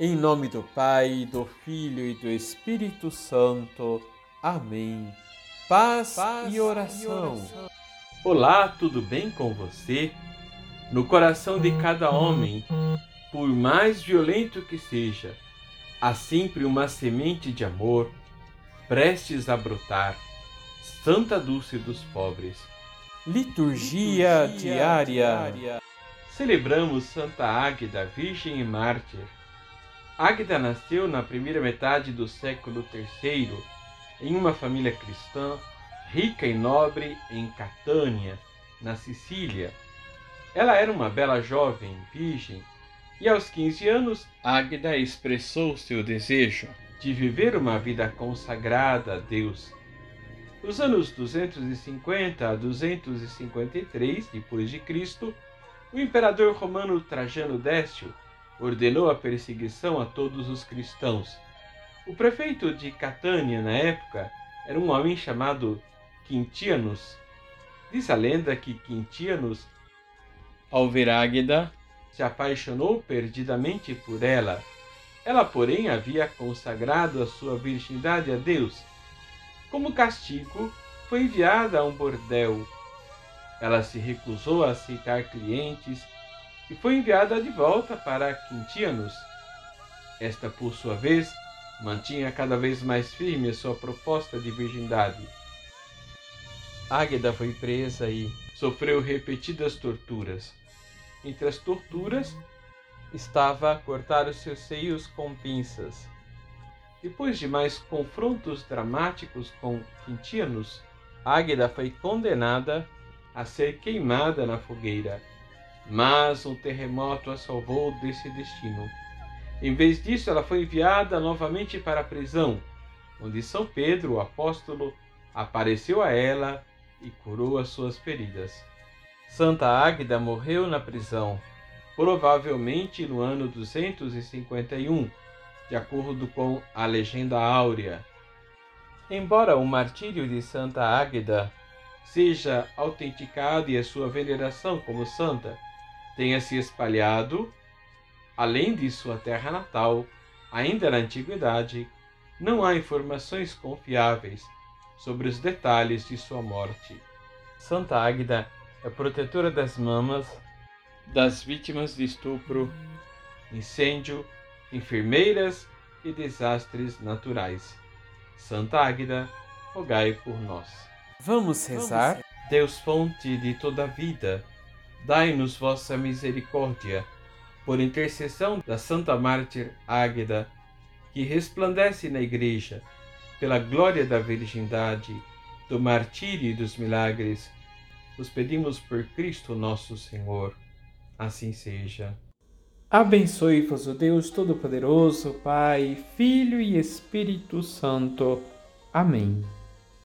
Em nome do Pai, do Filho e do Espírito Santo. Amém. Paz, Paz e, oração. e oração. Olá, tudo bem com você? No coração de cada homem, por mais violento que seja, há sempre uma semente de amor prestes a brotar. Santa Dulce dos Pobres. Liturgia, Liturgia diária. diária. Celebramos Santa Águeda, Virgem e Mártir Águeda nasceu na primeira metade do século III em uma família cristã rica e nobre em Catânia, na Sicília. Ela era uma bela jovem virgem e aos 15 anos Águeda expressou seu desejo de viver uma vida consagrada a Deus. Nos anos 250 a 253 depois de Cristo, o imperador romano Trajano Décio ordenou a perseguição a todos os cristãos. O prefeito de Catânia, na época, era um homem chamado Quintianus. Diz a lenda que Quintianus, ao ver Águeda, se apaixonou perdidamente por ela. Ela, porém, havia consagrado a sua virgindade a Deus. Como castigo, foi enviada a um bordel. Ela se recusou a aceitar clientes e foi enviada de volta para Quintianos. Esta, por sua vez, mantinha cada vez mais firme a sua proposta de virgindade. Águeda foi presa e sofreu repetidas torturas. Entre as torturas estava cortar os seus seios com pinças. Depois de mais confrontos dramáticos com Quintianos, Águeda foi condenada a ser queimada na fogueira mas um terremoto a salvou desse destino. Em vez disso, ela foi enviada novamente para a prisão, onde São Pedro, o apóstolo, apareceu a ela e curou as suas feridas. Santa Águida morreu na prisão, provavelmente no ano 251, de acordo com a legenda áurea. Embora o martírio de Santa Águida seja autenticado e a sua veneração como santa tenha se espalhado, além de sua terra natal, ainda na antiguidade, não há informações confiáveis sobre os detalhes de sua morte. Santa Águida é protetora das mamas, das vítimas de estupro, incêndio, enfermeiras e desastres naturais. Santa Águida, rogai por nós. Vamos rezar? Deus, fonte de toda a vida, dai-nos vossa misericórdia, por intercessão da Santa Mártir Águeda, que resplandece na Igreja, pela glória da virgindade, do martírio e dos milagres, os pedimos por Cristo nosso Senhor. Assim seja. Abençoe-vos o Deus Todo-Poderoso, Pai, Filho e Espírito Santo. Amém.